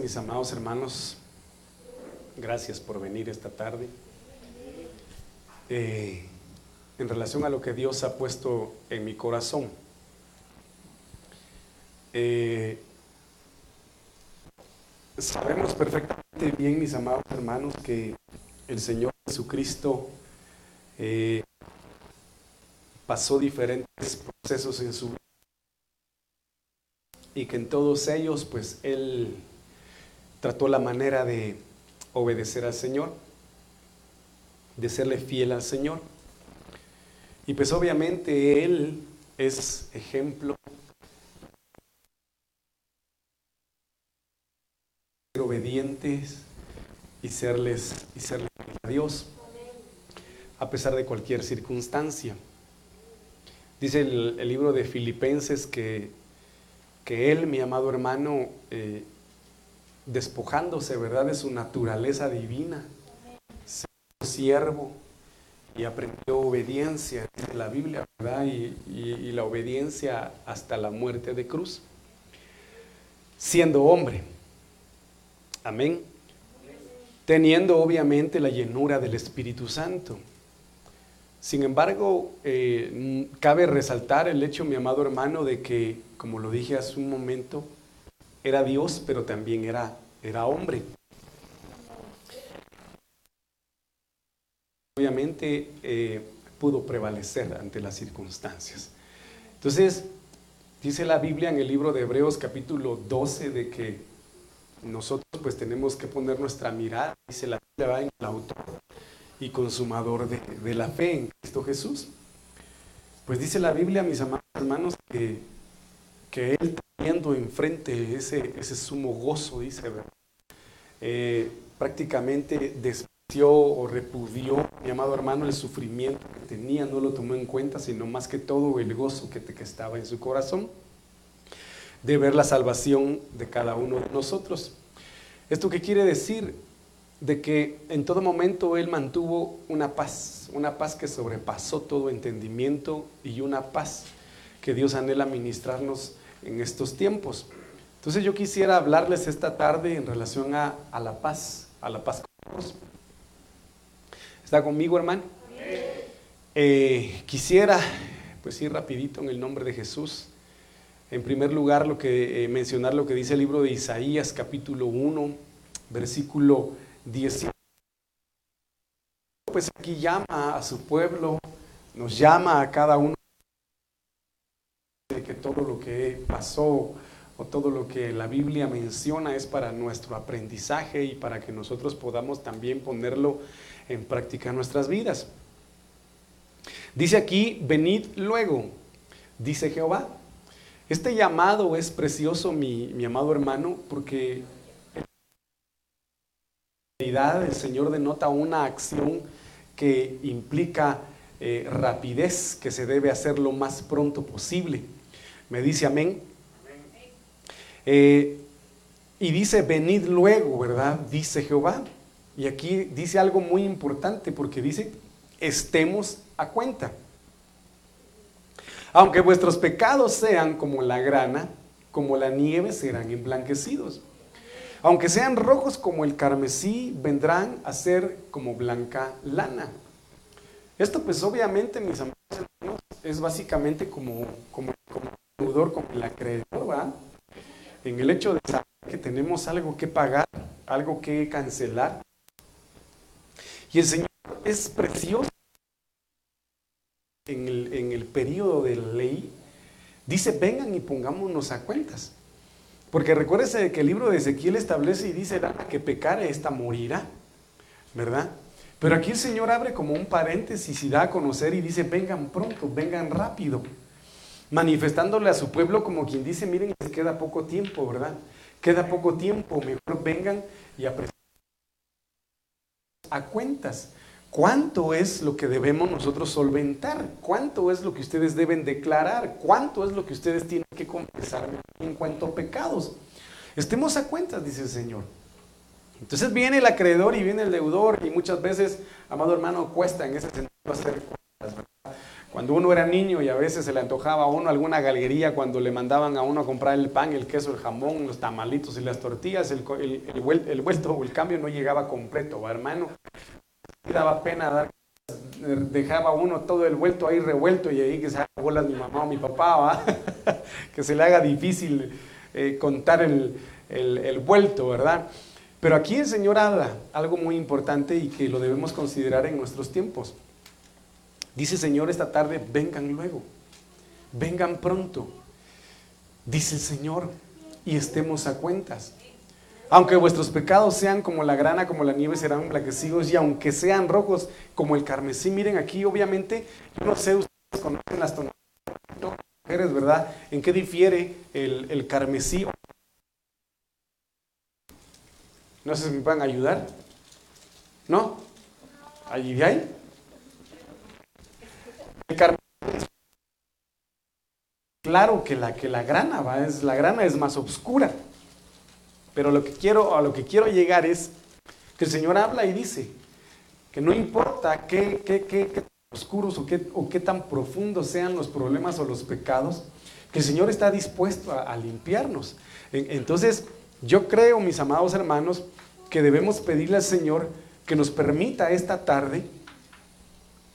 mis amados hermanos. Gracias por venir esta tarde. Eh, en relación a lo que Dios ha puesto en mi corazón. Eh, sabemos perfectamente bien, mis amados hermanos, que el Señor Jesucristo eh, pasó diferentes procesos en su vida y que en todos ellos, pues Él trató la manera de obedecer al Señor, de serle fiel al Señor. Y pues obviamente Él es ejemplo ser obedientes y serles y a Dios a pesar de cualquier circunstancia. Dice el, el libro de Filipenses que, que él, mi amado hermano, eh, despojándose, ¿verdad?, de su naturaleza divina, se siervo y aprendió obediencia, dice la Biblia, ¿verdad? Y, la obediencia hasta la muerte de cruz, siendo hombre. Amén. Teniendo obviamente la llenura del Espíritu Santo. Sin embargo, eh, cabe resaltar el hecho, mi amado hermano, de que, como lo dije hace un momento, era Dios, pero también era, era hombre. Obviamente eh, pudo prevalecer ante las circunstancias. Entonces, dice la Biblia en el libro de Hebreos capítulo 12 de que nosotros pues tenemos que poner nuestra mirada, dice la Biblia, en el autor y consumador de, de la fe en Cristo Jesús. Pues dice la Biblia, mis amados hermanos, que, que Él teniendo enfrente ese, ese sumo gozo, dice, eh, prácticamente despreció o repudió, mi amado hermano, el sufrimiento que tenía, no lo tomó en cuenta, sino más que todo el gozo que, que estaba en su corazón de ver la salvación de cada uno de nosotros. ¿Esto qué quiere decir? De que en todo momento Él mantuvo una paz, una paz que sobrepasó todo entendimiento y una paz que Dios anhela ministrarnos en estos tiempos. Entonces yo quisiera hablarles esta tarde en relación a, la paz, a la paz con Dios. ¿Está conmigo, hermano? Eh, quisiera, pues ir rapidito en el nombre de Jesús. En primer lugar, lo que, eh, mencionar lo que dice el libro de Isaías, capítulo 1, versículo 10. Pues aquí llama a su pueblo, nos llama a cada uno de que todo lo que pasó o todo lo que la Biblia menciona es para nuestro aprendizaje y para que nosotros podamos también ponerlo en práctica en nuestras vidas. Dice aquí, venid luego, dice Jehová. Este llamado es precioso, mi, mi amado hermano, porque el Señor denota una acción que implica eh, rapidez, que se debe hacer lo más pronto posible. Me dice amén. Eh, y dice, venid luego, ¿verdad? Dice Jehová. Y aquí dice algo muy importante porque dice, estemos a cuenta. Aunque vuestros pecados sean como la grana, como la nieve serán emblanquecidos. Aunque sean rojos como el carmesí, vendrán a ser como blanca lana. Esto pues obviamente, mis amados es básicamente como, como, como el acreedor. En el hecho de saber que tenemos algo que pagar, algo que cancelar. Y el Señor es precioso en el, en el periodo de la ley. Dice, vengan y pongámonos a cuentas. Porque recuérdese que el libro de Ezequiel establece y dice, la que pecare, esta morirá. ¿Verdad? Pero aquí el Señor abre como un paréntesis y da a conocer y dice, vengan pronto, vengan rápido. Manifestándole a su pueblo como quien dice, miren, les queda poco tiempo, ¿verdad? Queda poco tiempo, mejor vengan y apresen a cuentas. ¿Cuánto es lo que debemos nosotros solventar? ¿Cuánto es lo que ustedes deben declarar? ¿Cuánto es lo que ustedes tienen que confesar en cuanto a pecados? Estemos a cuentas, dice el Señor. Entonces viene el acreedor y viene el deudor y muchas veces, amado hermano, cuesta en ese sentido hacer cuentas. Cuando uno era niño y a veces se le antojaba a uno alguna galguería cuando le mandaban a uno a comprar el pan, el queso, el jamón, los tamalitos y las tortillas, el, el, vuelto o el cambio no llegaba completo, ¿va, hermano. Daba pena dar, dejaba uno todo el vuelto ahí revuelto y ahí que se haga bolas mi mamá o mi papá, ¿va? que se le haga difícil eh, contar el, el vuelto, ¿verdad? Pero aquí el Señor habla algo muy importante y que lo debemos considerar en nuestros tiempos. Dice Señor esta tarde, vengan luego, vengan pronto. Dice el Señor, y estemos a cuentas. Aunque vuestros pecados sean como la grana, como la nieve, serán emblanquecidos, y aunque sean rojos como el carmesí, miren aquí, obviamente, yo no sé, ustedes conocen las tonalidades mujeres, ¿verdad? ¿En qué difiere el, el carmesí? No sé si me pueden ayudar. ¿No? ¿Allí de ahí? Claro que la, que la grana. Es, la grana es más oscura. Pero lo que quiero, a lo que quiero llegar es que el Señor habla y dice que no importa qué, qué, qué, qué oscuros o qué, o qué, tan profundos sean los problemas o los pecados, que el Señor está dispuesto a, a limpiarnos. Entonces, yo creo, mis amados hermanos, que debemos pedirle al Señor que nos permita esta tarde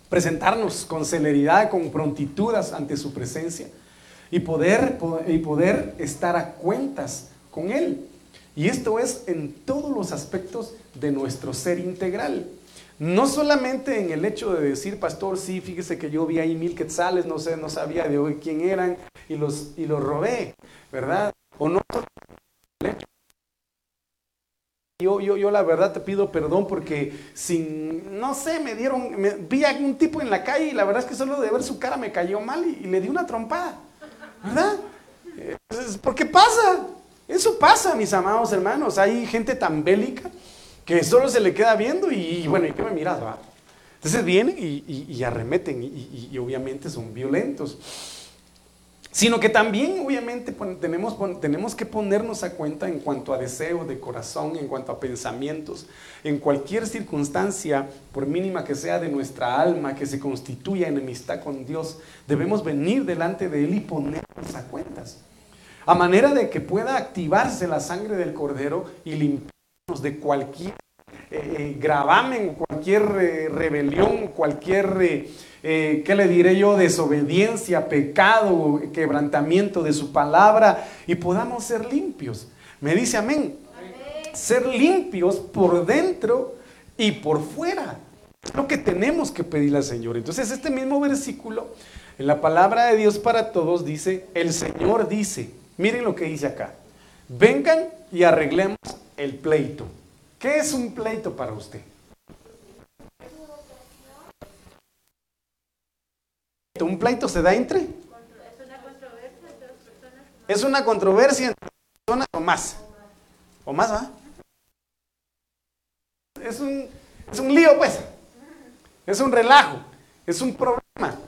presentarnos con celeridad, con prontitud ante su presencia y poder, y poder estar a cuentas con Él. Y esto es en todos los aspectos de nuestro ser integral. No solamente en el hecho de decir, pastor, sí, fíjese que yo vi ahí mil quetzales, no sé, no sabía de hoy quién eran y los, y los robé, ¿verdad? O no el hecho yo, yo, yo, la verdad te pido perdón porque sin, no sé, me dieron, vi a un tipo en la calle y la verdad es que solo de ver su cara me cayó mal y, le di una trompada, ¿verdad? ¿Por qué pasa? Eso pasa, mis amados hermanos. Hay gente tan bélica que solo se le queda viendo y, bueno, ¿y qué me miras? Va? Entonces vienen y, y arremeten y obviamente son violentos sino que también obviamente tenemos, tenemos que ponernos a cuenta en cuanto a deseo de corazón, en cuanto a pensamientos, en cualquier circunstancia, por mínima que sea de nuestra alma, que se constituya enemistad con Dios, debemos venir delante de Él y ponernos a cuentas, a manera de que pueda activarse la sangre del cordero y limpiarnos de cualquier eh, eh, gravamen, cualquier eh, rebelión, cualquier ¿qué le diré yo? Desobediencia, pecado, quebrantamiento de su palabra y podamos ser limpios. Me dice amén. Ser limpios por dentro y por fuera. Es lo que tenemos que pedirle al Señor. Entonces este mismo versículo, en la palabra de Dios para todos, dice, el Señor dice, miren lo que dice acá, vengan y arreglemos el pleito. ¿Qué es un pleito para usted? ¿Un pleito se da entre? Es una controversia entre personas o más. ¿O más, va? Es un, es un lío, pues. Es un relajo. Es un problema.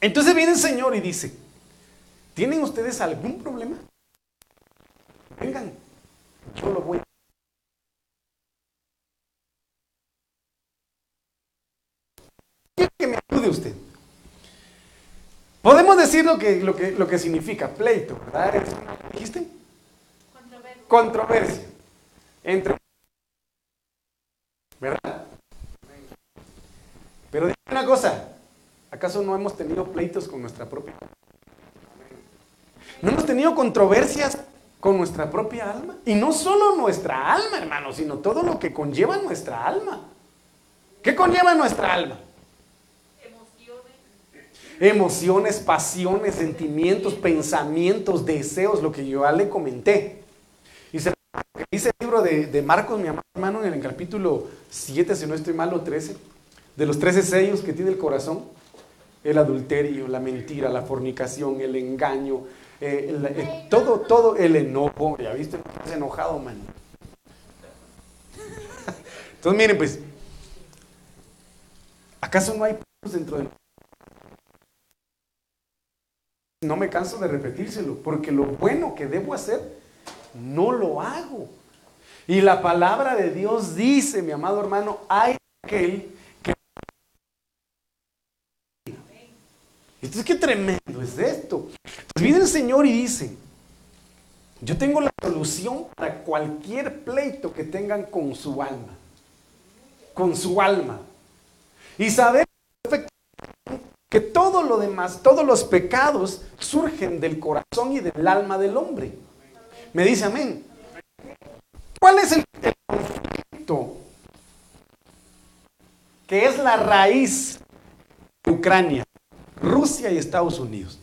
Entonces viene el Señor y dice, ¿tienen ustedes algún problema? Vengan, yo lo voy a... Que me ayude usted. Podemos decir lo que, lo que, lo que significa pleito, ¿verdad? ¿Dijiste? Controversia. Controversia. Entre. ¿Verdad? Pero dime una cosa, ¿acaso no hemos tenido pleitos con nuestra propia ¿No hemos tenido controversias con nuestra propia alma? Y no solo nuestra alma, hermano, sino todo lo que conlleva nuestra alma. ¿Qué conlleva nuestra alma? Emociones, pasiones, sentimientos, pensamientos, deseos, lo que yo ya le comenté. Y se dice el libro de, Marcos, mi hermano, en el capítulo 7, si no estoy mal, o 13, de los 13 sellos que tiene el corazón, el adulterio, la mentira, la fornicación, el engaño, eh, eh, todo, todo el enojo. ¿Ya viste? Estás enojado, man. Entonces, miren, pues, ¿acaso no hay dentro de no me canso de repetírselo, porque lo bueno que debo hacer, no lo hago. Y la palabra de Dios dice, mi amado hermano, hay aquel que... Entonces, qué tremendo es esto. Entonces viene el Señor y dice, yo tengo la solución para cualquier pleito que tengan con su alma. Con su alma. Y saber que todo lo demás, todos los pecados surgen del corazón y del alma del hombre. Me dice amén. ¿Cuál es el, conflicto? Que es la raíz de Ucrania, Rusia y Estados Unidos.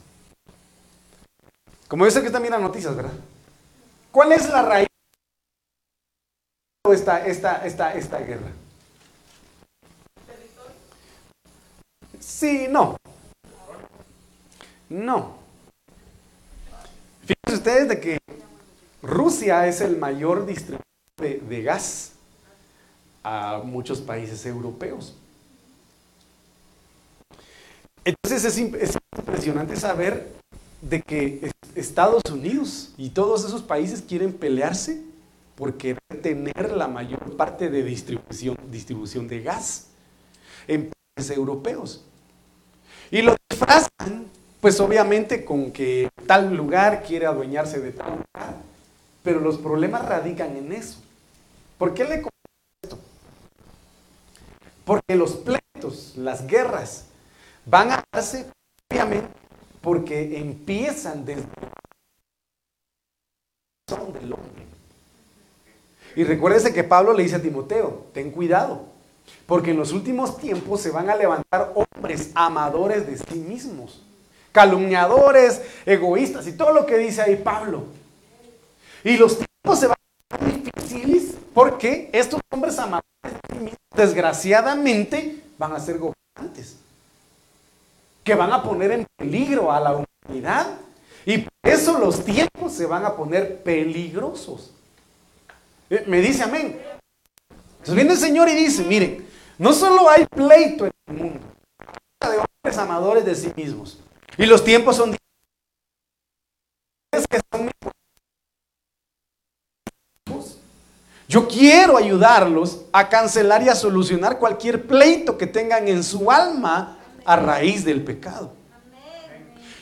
Como dice que están viendo noticias, ¿verdad? ¿Cuál es la raíz de esta, esta, esta, esta guerra? Sí, no. No. Fíjense ustedes de que Rusia es el mayor distribuidor de, gas a muchos países europeos. Entonces es, es, impresionante saber de que Estados Unidos y todos esos países quieren pelearse por querer tener la mayor parte de distribución, distribución de gas en países europeos. Y lo disfrazan, pues obviamente con que tal lugar quiere adueñarse de tal lugar. Pero los problemas radican en eso. ¿Por qué le esto? Porque los pleitos, las guerras, van a darse, obviamente, porque empiezan desde el del hombre. Y recuérdese que Pablo le dice a Timoteo, ten cuidado, porque en los últimos tiempos se van a levantar hombres amadores de sí mismos, calumniadores, egoístas y todo lo que dice ahí Pablo. Y los tiempos se van a hacer difíciles porque estos hombres amadores de sí mismos, desgraciadamente, van a ser gobernantes que van a poner en peligro a la humanidad. Y por eso los tiempos se van a poner peligrosos. Eh, me dice amén. Viene el Señor y dice, miren, no solo hay pleito en el mundo, de hombres amadores de sí mismos. Y los tiempos son que son Yo quiero ayudarlos a cancelar y a solucionar cualquier pleito que tengan en su alma a raíz del pecado.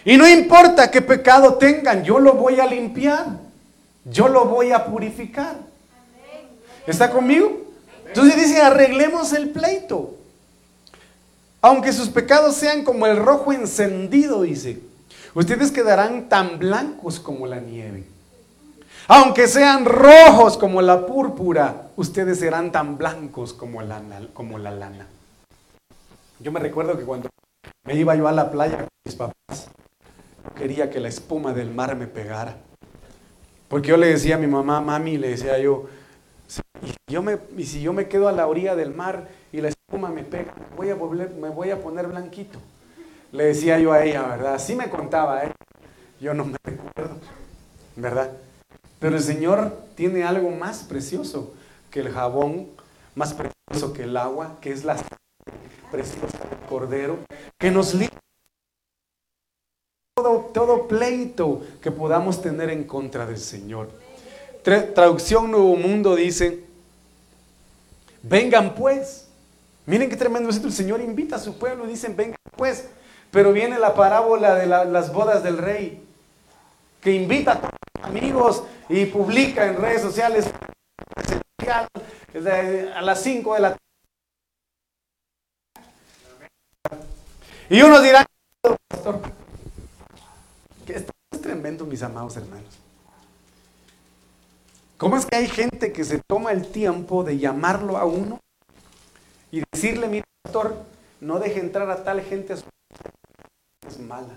Y no importa qué pecado tengan, yo lo voy a limpiar. Yo lo voy a purificar. ¿Está conmigo? Entonces dice, arreglemos el pleito. Aunque sus pecados sean como el rojo encendido, dice, ustedes quedarán tan blancos como la nieve. Aunque sean rojos como la púrpura, ustedes serán tan blancos como la, como la lana. Yo me recuerdo que cuando me iba yo a la playa con mis papás, quería que la espuma del mar me pegara. Porque yo le decía a mi mamá, mami, le decía yo, y, yo me, y si yo me quedo a la orilla del mar y la espuma me pega, voy a volver, me voy a poner blanquito. Le decía yo a ella, ¿verdad? Así me contaba, ¿eh? Yo no me recuerdo, ¿verdad? Pero el Señor tiene algo más precioso que el jabón, más precioso que el agua, que es la preciosa del Cordero, que nos libre todo, todo pleito que podamos tener en contra del Señor. Traducción Nuevo Mundo dice, vengan pues. Miren qué tremendo es esto. El Señor invita a su pueblo dicen, vengan pues. Pero viene la parábola de las bodas del rey, que invita a todos los amigos y publica en redes sociales a las 5 de la tarde Y unos dirán, pastor, que esto es tremendo, mis amados hermanos. ¿Cómo es que hay gente que se toma el tiempo de llamarlo a uno y decirle, mira, pastor, no deje entrar a tal gente es mala?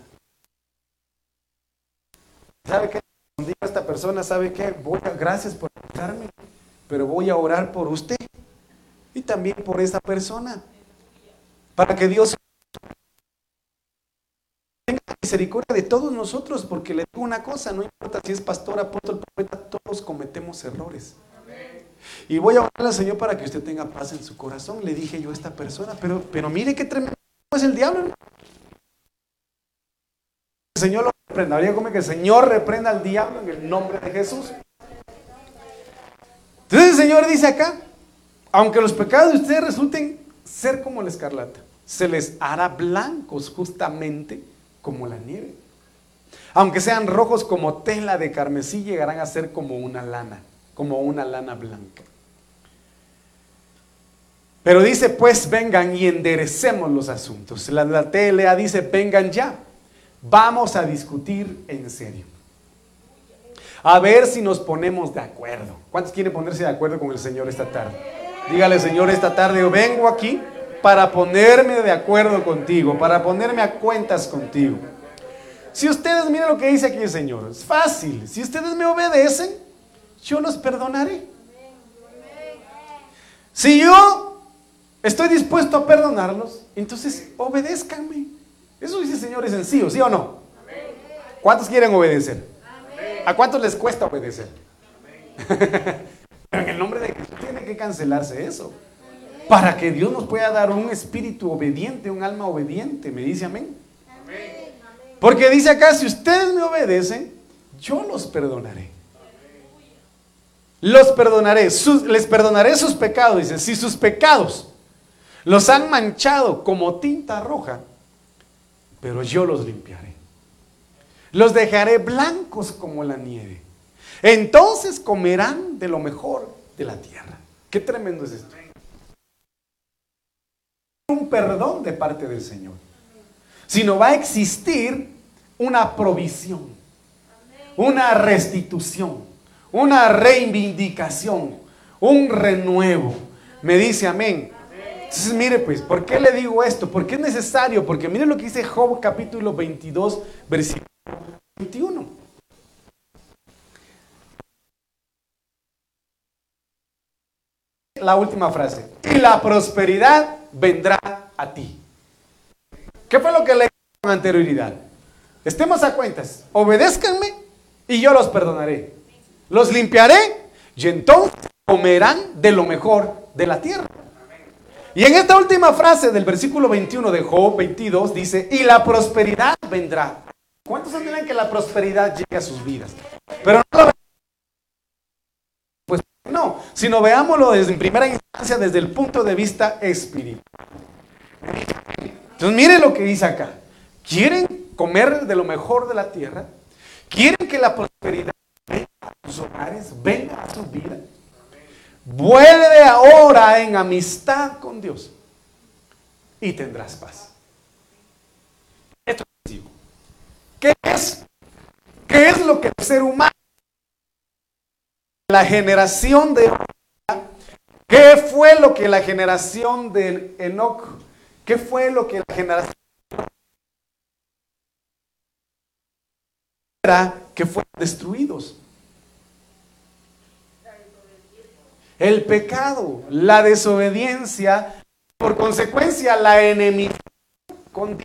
¿Sabe qué? Digo esta persona, ¿sabe qué? Voy a, gracias por invitarme, pero voy a orar por usted y también por esa persona, para que Dios misericordia de todos nosotros, porque le digo una cosa, no importa si es pastor, apóstol, profeta, todos cometemos errores. Y voy a orar al Señor para que usted tenga paz en su corazón, le dije yo a esta persona, pero, pero mire qué tremendo es el diablo. El Señor lo reprenda, habría como que el Señor reprenda al diablo en el nombre de Jesús. Entonces el Señor dice acá, aunque los pecados de ustedes resulten ser como la escarlata, se les hará blancos justamente como la nieve. Aunque sean rojos como tela de carmesí, llegarán a ser como una lana, como una lana blanca. Pero dice, pues vengan y enderecemos los asuntos. La, la TLA dice, vengan ya. Vamos a discutir en serio. A ver si nos ponemos de acuerdo. ¿Cuántos quieren ponerse de acuerdo con el Señor esta tarde? Dígale, Señor, esta tarde yo vengo aquí para ponerme de acuerdo contigo, para ponerme a cuentas contigo. Si ustedes, miren lo que dice aquí el Señor, es fácil. Si ustedes me obedecen, yo los perdonaré. Si yo estoy dispuesto a perdonarlos, entonces obedézcanme. Eso dice el Señor es sencillo, ¿sí o no? ¿Cuántos quieren obedecer? ¿A cuántos les cuesta obedecer? en el nombre de Jesús tiene que cancelarse eso. Para que Dios nos pueda dar un espíritu obediente, un alma obediente. Me dice amén. Porque dice acá, si ustedes me obedecen, yo los perdonaré. Los perdonaré, les perdonaré sus pecados. Dice, si sus pecados los han manchado como tinta roja, pero yo los limpiaré. Los dejaré blancos como la nieve. Entonces comerán de lo mejor de la tierra. Qué tremendo es esto. Un perdón de parte del Señor. Sino va a existir una provisión, una restitución, una reivindicación, un renuevo. Me dice amén. Entonces, mire pues, ¿por qué le digo esto? Porque es necesario, porque mire lo que dice Job capítulo 22, versículo 21. La última frase. Y la prosperidad vendrá a ti. ¿Qué fue lo que le con anterioridad? Estemos a cuentas. Obedézcanme y yo los perdonaré. Los limpiaré y entonces comerán de lo mejor de la tierra. Y en esta última frase del versículo 21 de Job 22 dice, y la prosperidad vendrá. ¿Cuántos entienden que la prosperidad llegue a sus vidas? Pero no no, sino veámoslo desde en primera instancia desde el punto de vista espiritual. Entonces mire lo que dice acá. ¿Quieren comer de lo mejor de la tierra? ¿Quieren que la prosperidad venga a sus hogares, venga a su vida? Vuelve ahora en amistad con Dios y tendrás paz. Esto es. ¿Qué es? ¿Qué es lo que el ser humano, la generación de ¿Qué fue lo que la generación de Enoch, qué fue lo que la generación era que fueron destruidos? el pecado, la desobediencia, por consecuencia la enemistad con.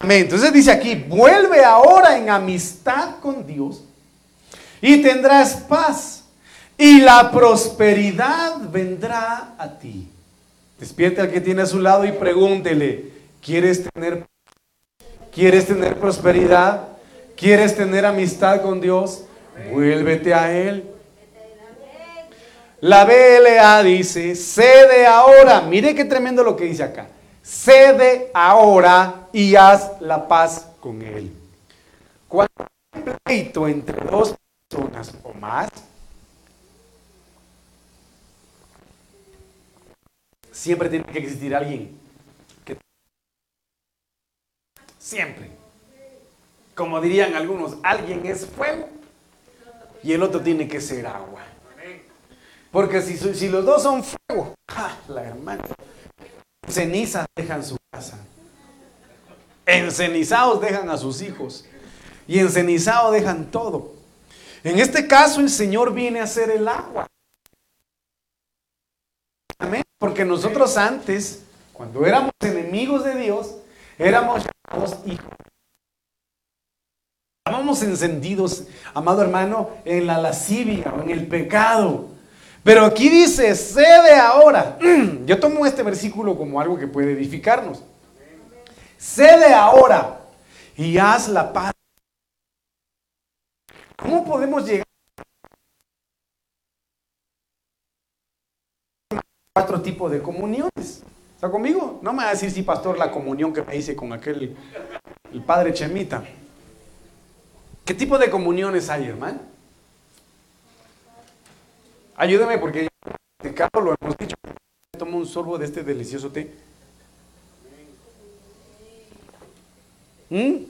Entonces dice aquí, vuelve ahora en amistad con Dios y tendrás paz y la prosperidad vendrá a ti. Despierte al que tiene a su lado y pregúntele, ¿quieres tener, ¿quieres tener prosperidad? ¿Quieres tener amistad con Dios? Vuélvete a Él. La BLA dice, cede ahora. Mire qué tremendo lo que dice acá. Cede ahora y haz la paz con Él. Cuando hay pleito entre dos personas o más, siempre tiene que existir alguien que... Siempre como dirían algunos, alguien es fuego y el otro tiene que ser agua. Porque si, si los dos son fuego, la hermana, cenizas dejan su casa. Encenizados dejan a sus hijos. Y encenizados dejan todo. En este caso el Señor viene a ser el agua. Porque nosotros antes, cuando éramos enemigos de Dios, éramos llamados hijos encendidos, amado hermano, en la lascivia en el pecado. Pero aquí dice, cede ahora. Yo tomo este versículo como algo que puede edificarnos. Cede ahora y haz la paz. ¿Cómo podemos llegar cuatro tipos de comuniones. ¿Está conmigo? No me va a decir si pastor la comunión que me hice con aquel, el padre Chemita. ¿Qué tipo de comuniones hay, hermano? Ayúdeme porque de Carlos lo hemos dicho. Tomo un sorbo de este delicioso té. ¿Mm?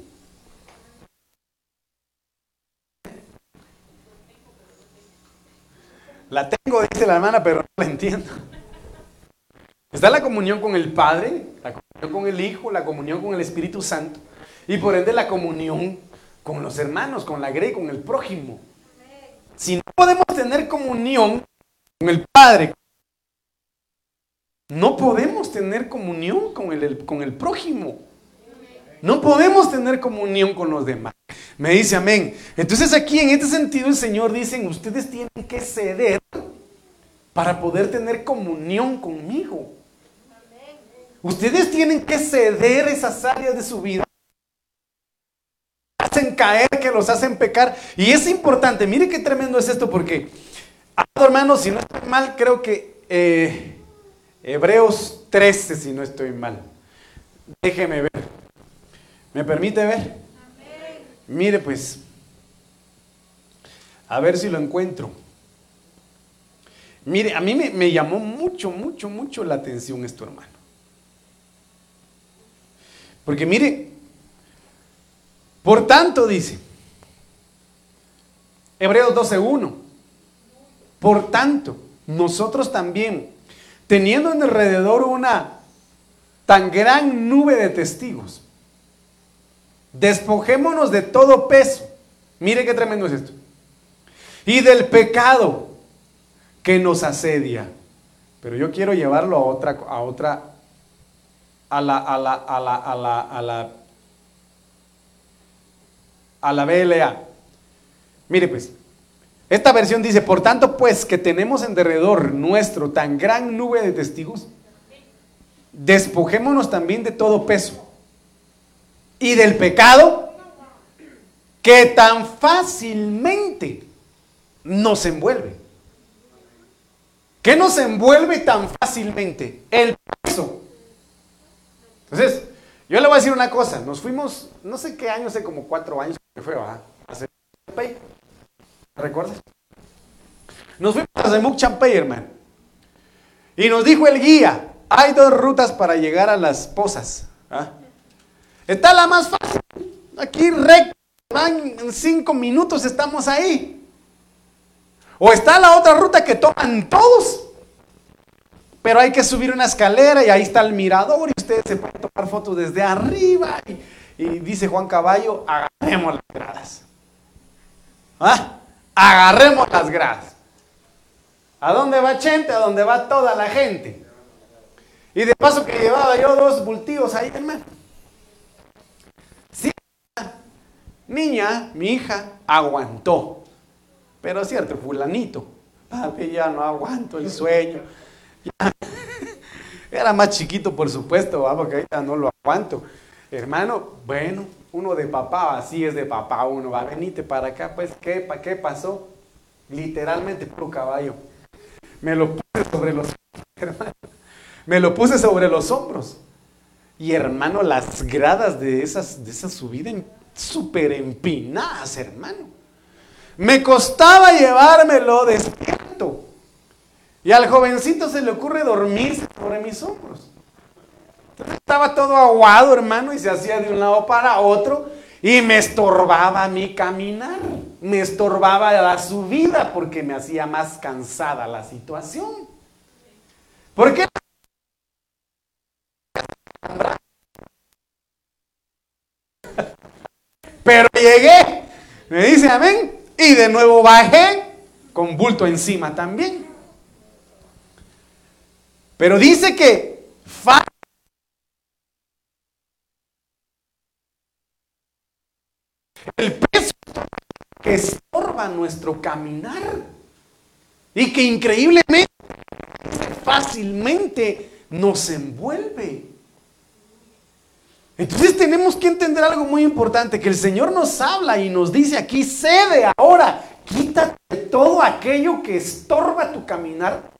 La tengo, dice la hermana, pero no la entiendo. Está la comunión con el Padre, la comunión con el Hijo, la comunión con el Espíritu Santo y por ende la comunión con los hermanos, con la grey, con el prójimo. Si no podemos tener comunión con el Padre, no podemos tener comunión con el, con el prójimo. No podemos tener comunión con los demás. Me dice amén. Entonces aquí en este sentido el Señor dice, ustedes tienen que ceder para poder tener comunión conmigo. Ustedes tienen que ceder esas áreas de su vida. Hacen caer, que los hacen pecar. Y es importante, mire qué tremendo es esto, porque, hermanos, si no estoy mal, creo que eh, Hebreos 13, si no estoy mal. Déjeme ver. ¿Me permite ver? Mire pues, a ver si lo encuentro. Mire, a mí me, llamó mucho, mucho, mucho la atención esto, hermano. Porque mire, por tanto dice, Hebreos 12.1, por tanto, nosotros también, teniendo en alrededor una tan gran nube de testigos, Despojémonos de todo peso. Mire qué tremendo es esto. Y del pecado que nos asedia. Pero yo quiero llevarlo a otra, a otra, a la, a la, a la, a la, a la, a la BLA. Mire pues, esta versión dice, por tanto pues que tenemos en derredor nuestro tan gran nube de testigos, despojémonos también de todo peso y del pecado que tan fácilmente nos envuelve. ¿Qué nos envuelve tan fácilmente? El peso. Entonces, yo le voy a decir una cosa. Nos fuimos, no sé qué año, hace como cuatro años que fue, ¿va? Hace ¿Recuerdas? Nos fuimos a Zemuc Champey, hermano. Y nos dijo el guía, hay dos rutas para llegar a las pozas. ¿ah? Está la más fácil. Aquí recto, en cinco minutos estamos ahí. O está la otra ruta que toman todos. Pero hay que subir una escalera y ahí está el mirador y ustedes se pueden tomar fotos desde arriba. Y, dice Juan Caballo, agarremos las gradas. ¿Ah? Agarremos las gradas. ¿A dónde va gente? A dónde va toda la gente. Y de paso que llevaba yo dos bultivos ahí, hermano. Niña, mi hija, aguantó. Pero es cierto, fulanito, papi, ya no aguanto el sueño. Era más chiquito, por supuesto, porque ahorita no lo aguanto. Hermano, bueno, uno de papá, así es de papá uno, va, venite para acá, pues, ¿qué, qué pasó? Literalmente, puro caballo. Me lo puse sobre los. Me lo puse sobre los hombros. Y hermano, las gradas de, esas, de esa subida súper empinadas, hermano. Me costaba llevármelo despierto. Y al jovencito se le ocurre dormirse sobre mis hombros. Estaba todo aguado, hermano, y se hacía de un lado para otro. Y me estorbaba mi caminar. Me estorbaba la subida porque me hacía más cansada la situación. ¿Por qué? Pero llegué, me dice amén, y de nuevo bajé con bulto encima también. Pero dice que el peso que estorba nuestro caminar y que increíblemente fácilmente nos envuelve. Entonces tenemos que entender algo muy importante, que el Señor nos habla y nos dice aquí, cede ahora, quítate todo aquello que estorba tu caminar,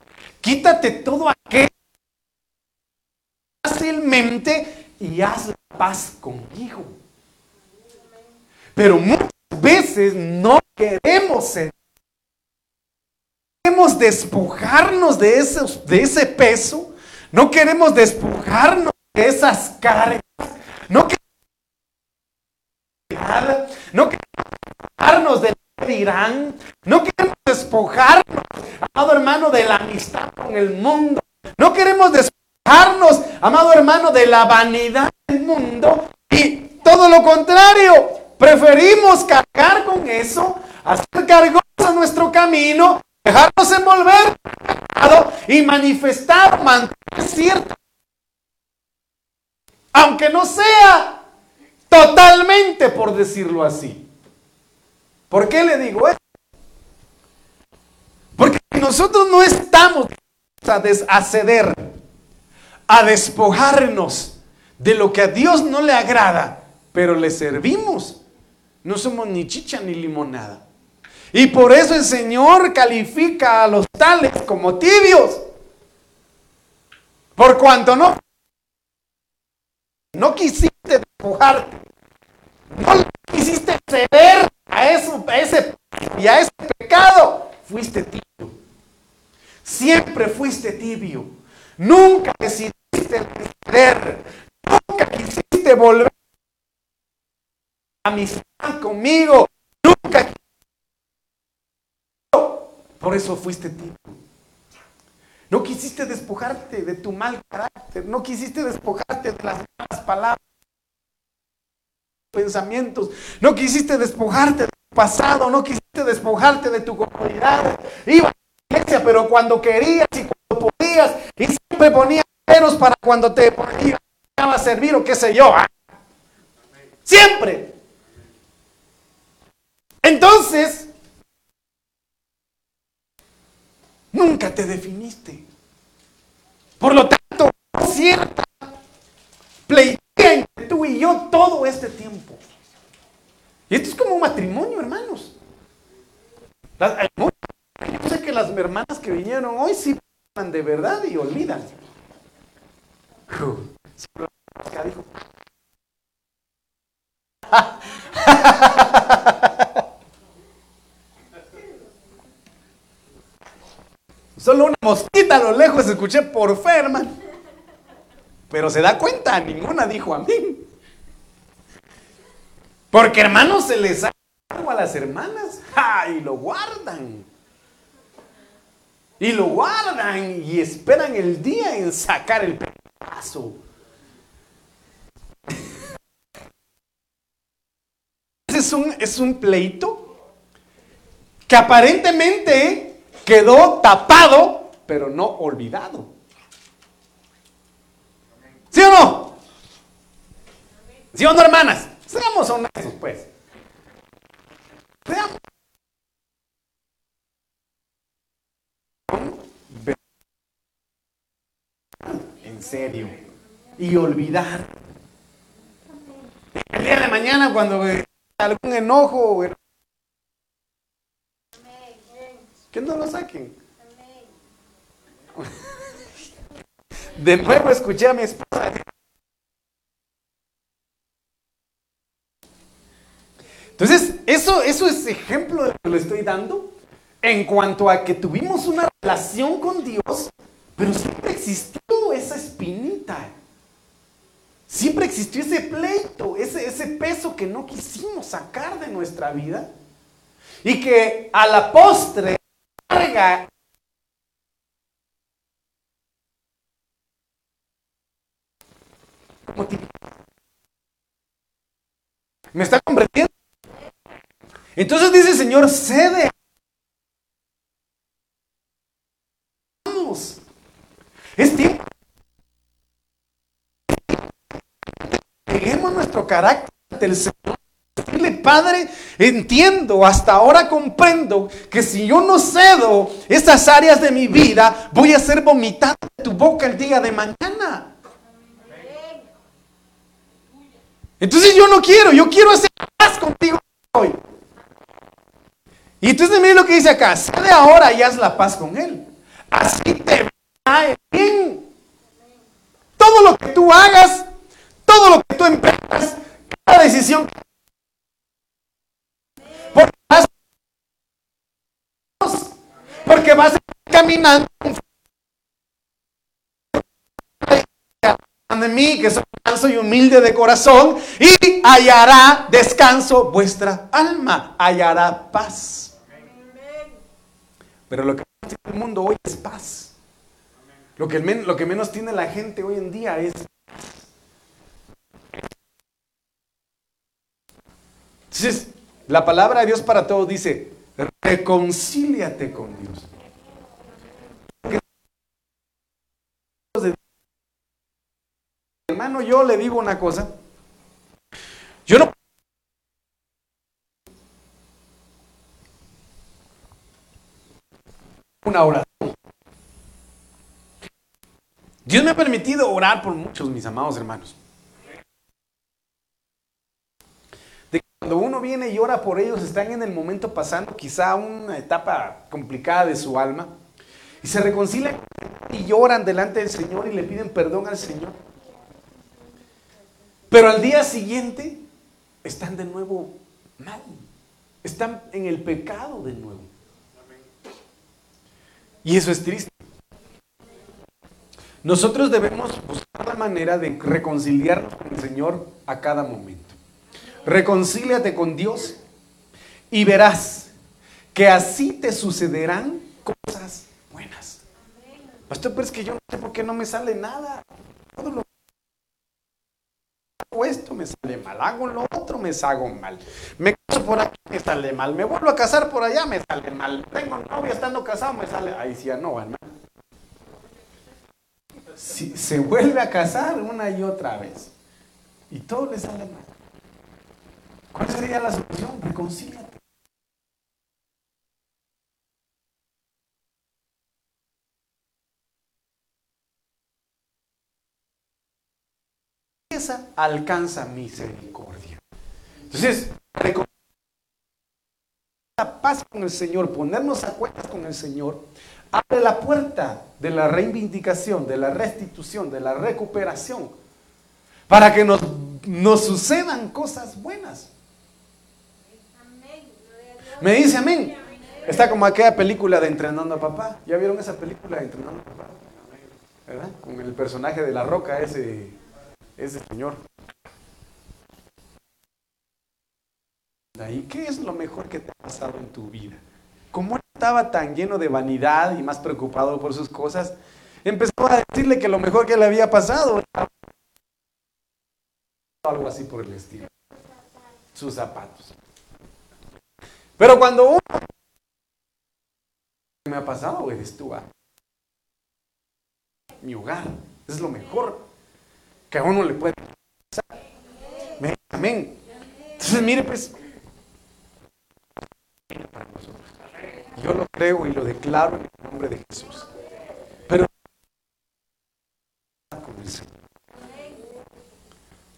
Quítate todo aquello fácilmente y haz paz conmigo. Pero muchas veces no queremos ser. Queremos despojarnos de, esos, de ese peso. No queremos despojarnos de esas cargas. No queremos, no queremos despojarnos de lo que dirán. No queremos despojarnos, amado hermano, de la amistad con el mundo. No queremos despojarnos, amado hermano, de la vanidad del mundo. Y todo lo contrario, Preferimos cargar con eso, hacer cargos a nuestro camino, dejarnos envolver y manifestar, mantener cierto. Aunque no sea totalmente, por decirlo así. ¿Por qué le digo esto? Porque nosotros no estamos a ceder, a despojarnos de lo que a Dios no le agrada, pero le servimos no somos ni chicha ni limonada. Y por eso el Señor califica a los tales como tibios. Por cuanto no, no quisiste despojarte, no quisiste ceder a, a ese y a ese pecado, fuiste tibio. Siempre fuiste tibio. Nunca decidiste ceder. Nunca quisiste volver amistad conmigo. Nunca. Por eso fuiste tú. No quisiste despojarte de tu mal carácter. No quisiste despojarte de las malas palabras, pensamientos. No quisiste despojarte de tu pasado. No quisiste despojarte de tu comodidad. Iba a la iglesia, pero cuando querías y cuando podías. Y siempre ponías menos para cuando te ponía a servir o qué sé yo. ¿ah? Siempre. Entonces, nunca te definiste. Por lo tanto, cierta pleitía entre tú y todo este tiempo. Y esto es como un matrimonio, hermanos. yo sé que las hermanas que vinieron hoy sí de verdad y olvidan. Solo una mosquita a lo lejos escuché por fe. Pero se da cuenta, ninguna dijo a mí. Porque hermanos se les algo a las hermanas. Y lo guardan. Y lo guardan y esperan el día en sacar el pedazo. Es un, es un pleito que aparentemente quedó tapado, pero no olvidado. ¿Sí o no? ¿Sí o no, hermanas? Seamos honestos, pues. Seamos. En serio. Y olvidar. El día de mañana cuando algún enojo Que no lo saquen. De nuevo escuché a mi esposa. Entonces, eso, eso es ejemplo de lo que le estoy dando en cuanto a que tuvimos una relación con Dios, pero siempre existió esa espinita. Siempre existió ese pleito, ese, ese peso que no quisimos sacar de nuestra vida y que a la postre ¿Me está comprendiendo? Entonces dice el Señor, cede. Vamos. Es tiempo. Peguemos nuestro carácter del Señor Decirle, Padre, entiendo, hasta ahora comprendo que si yo no cedo esas áreas de mi vida, voy a ser vomitado de tu boca el día de mañana. Entonces yo no quiero, yo quiero hacer paz contigo hoy. Y entonces mire lo que dice acá, cede ahora y haz la paz con él. Así te cae bien. Todo lo que tú hagas, todo lo que tú emprendas, cada decisión porque vas, porque vas caminando de mí, que soy manso y humilde de corazón, y hallará descanso vuestra alma, hallará paz. Pero lo que tiene el mundo hoy es paz. Lo que, lo que menos tiene la gente hoy en día es Entonces, la palabra de Dios para todos dice, reconcíliate con Dios. Hermano, yo le digo una cosa. Yo no... Una. Dios me ha permitido orar por muchos, mis amados hermanos. Cuando uno viene y ora por ellos, están en el momento pasando quizá una etapa complicada de su alma y se reconcilian y lloran delante del Señor y le piden perdón al Señor. Pero al día siguiente están de nuevo mal, están en el pecado de nuevo. Y eso es triste. Nosotros debemos buscar la manera de reconciliarnos con el Señor a cada momento reconcíliate con Dios y verás que así te sucederán cosas buenas. Pastor, pero es que yo no sé por qué no me sale nada. Todo lo hago esto me sale mal, hago lo otro me salgo mal. Me caso por aquí me sale mal, me vuelvo a casar por allá me sale mal. Tengo novia estando casado me sale, ahí sí, no, hermano. Si se vuelve a casar una y otra vez y todo le sale mal. ¿Cuál sería la solución? Reconcíliate. Alcanza misericordia. Entonces, la paz con el Señor, ponernos a cuentas con el Señor, abre la puerta de la reivindicación, de la restitución, de la recuperación, para que nos, nos sucedan cosas buenas. Me dice amén. Está como aquella película de Entrenando a Papá. ¿Ya vieron esa película de Entrenando a Papá? ¿Verdad? Con el personaje de la roca, ese, ese señor. ¿Qué es lo mejor que te ha pasado en tu vida? Como él estaba tan lleno de vanidad y más preocupado por sus cosas, empezó a decirle que lo mejor que le había pasado era algo así por el estilo. Sus zapatos. Pero cuando uno me ha pasado, eres tú. Mi hogar es lo mejor que a uno le puede pasar. Amén. Entonces, mire, pues, yo lo creo y lo declaro en el nombre de Jesús. Pero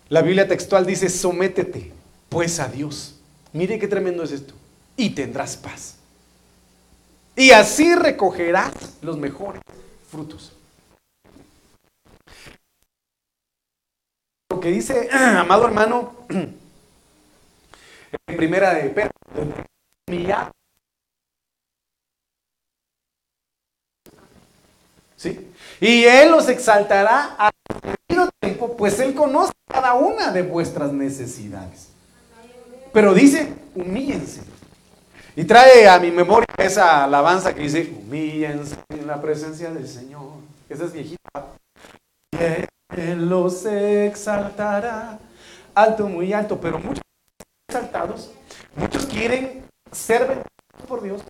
la Biblia textual dice, sométete pues a Dios. Mire qué tremendo es esto y tendrás paz. Y así recogerás los mejores frutos. Que dice, amado hermano, en primera de Pedro, ¿Sí? Y Él os exaltará a su tiempo, pues Él conoce cada una de vuestras necesidades. Pero dice, humíllense y trae a mi memoria esa alabanza que dice, humíllense en la presencia del Señor. Esa es viejita. Los exaltará alto, muy alto, pero muchos exaltados, muchos quieren ser bendecidos por Dios.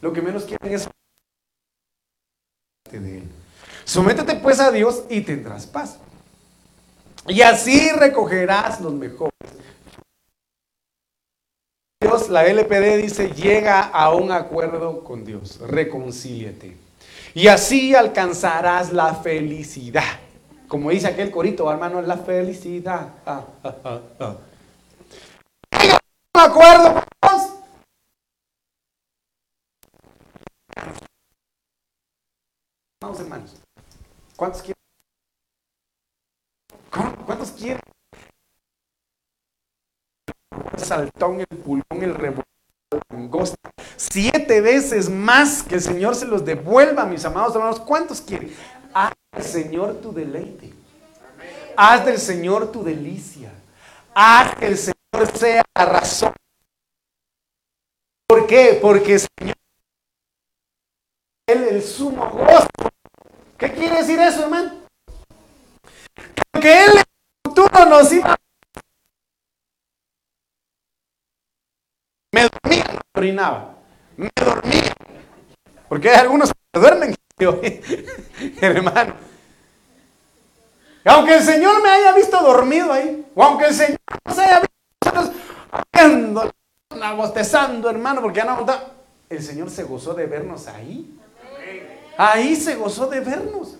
Lo que menos quieren es de Él. Sométete pues a Dios y tendrás paz. Y así recogerás los mejores Dios, la LPD dice, llega a un acuerdo con Dios, reconcíliate. Y así alcanzarás la felicidad. Como dice aquel corito, hermano, la felicidad. Ah, ah, ah, llega a un acuerdo con Dios. ¿Cuántos quieren? ¿Cuántos quieren? El saltón, el pulmón, el revolver, langosta. Siete veces más que el Señor se los devuelva, mis amados hermanos. ¿Cuántos quieren? Haz del Señor tu deleite. Haz del Señor tu delicia. Haz que el Señor sea la razón. ¿Por qué? Porque Señor Él el sumo gozo. ¿Qué quiere decir eso, hermano? Que Él el futuro nos iba Me dormía, me orinaba. Me dormía. Porque hay algunos que duermen, hermano. Aunque el Señor me haya visto dormido ahí, o aunque el Señor nos haya visto nosotros bostezando, hermano, porque ya no el Señor se gozó de vernos ahí. Ahí se gozó de vernos.